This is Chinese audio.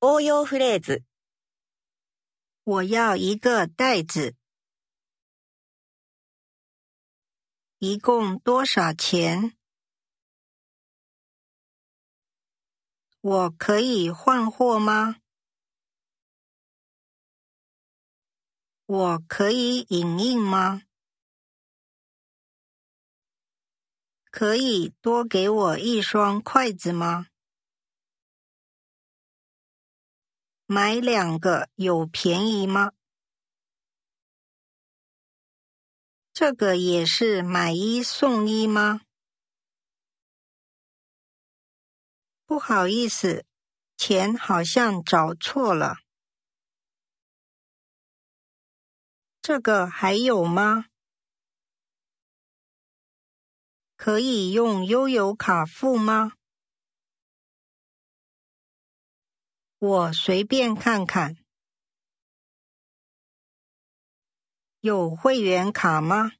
応用フレーズ。我要一个袋子。一共多少钱？我可以换货吗？我可以影印吗？可以多给我一双筷子吗？ 买两个有便宜吗？这个也是买一送一吗？不好意思，钱好像找错了。这个还有吗？可以用悠游卡付吗？我随便看看。有会员卡吗？